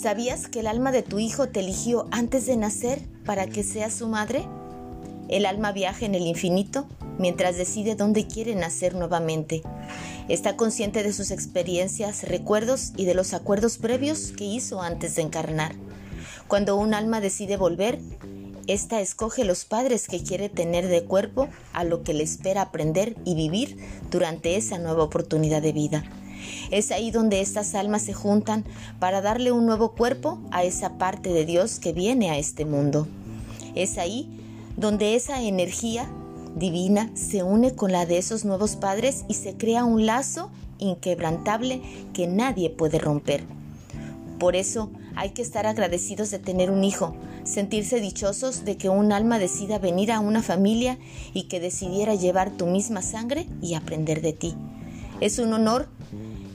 ¿Sabías que el alma de tu hijo te eligió antes de nacer para que seas su madre? El alma viaja en el infinito mientras decide dónde quiere nacer nuevamente. Está consciente de sus experiencias, recuerdos y de los acuerdos previos que hizo antes de encarnar. Cuando un alma decide volver, ésta escoge los padres que quiere tener de cuerpo a lo que le espera aprender y vivir durante esa nueva oportunidad de vida. Es ahí donde estas almas se juntan para darle un nuevo cuerpo a esa parte de Dios que viene a este mundo. Es ahí donde esa energía divina se une con la de esos nuevos padres y se crea un lazo inquebrantable que nadie puede romper. Por eso hay que estar agradecidos de tener un hijo, sentirse dichosos de que un alma decida venir a una familia y que decidiera llevar tu misma sangre y aprender de ti. Es un honor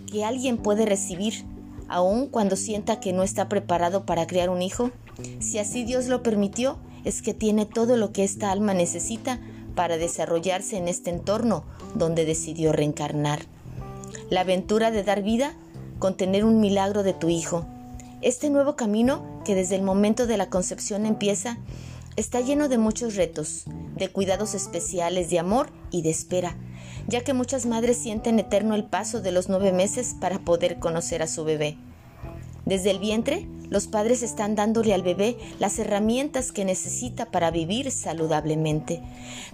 que alguien puede recibir, aun cuando sienta que no está preparado para criar un hijo. Si así Dios lo permitió, es que tiene todo lo que esta alma necesita para desarrollarse en este entorno donde decidió reencarnar. La aventura de dar vida con tener un milagro de tu hijo. Este nuevo camino que desde el momento de la concepción empieza está lleno de muchos retos, de cuidados especiales, de amor y de espera ya que muchas madres sienten eterno el paso de los nueve meses para poder conocer a su bebé. Desde el vientre, los padres están dándole al bebé las herramientas que necesita para vivir saludablemente.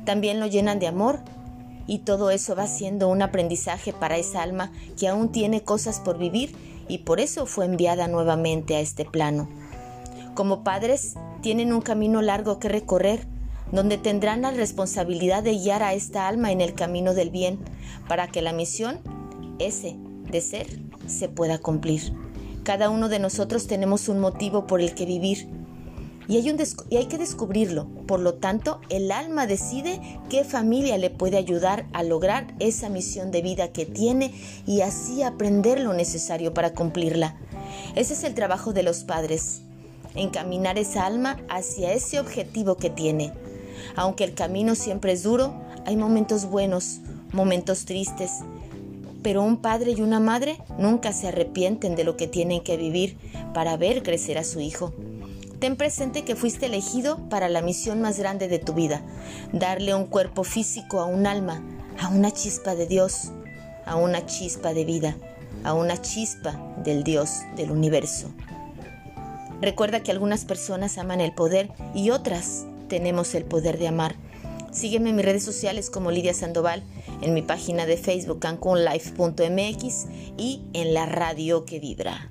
También lo llenan de amor y todo eso va siendo un aprendizaje para esa alma que aún tiene cosas por vivir y por eso fue enviada nuevamente a este plano. Como padres, tienen un camino largo que recorrer donde tendrán la responsabilidad de guiar a esta alma en el camino del bien, para que la misión, ese de ser, se pueda cumplir. Cada uno de nosotros tenemos un motivo por el que vivir y hay, y hay, que descubrirlo. Por lo tanto, el alma decide qué familia le puede ayudar a lograr esa misión de vida que tiene y así aprender lo necesario para cumplirla. Ese es el trabajo de los padres, encaminar esa alma hacia ese objetivo que tiene. Aunque el camino siempre es duro, hay momentos buenos, momentos tristes, pero un padre y una madre nunca se arrepienten de lo que tienen que vivir para ver crecer a su hijo. Ten presente que fuiste elegido para la misión más grande de tu vida, darle un cuerpo físico a un alma, a una chispa de Dios, a una chispa de vida, a una chispa del Dios del universo. Recuerda que algunas personas aman el poder y otras tenemos el poder de amar. Sígueme en mis redes sociales como Lidia Sandoval, en mi página de Facebook cancunlife.mx y en la radio que vibra.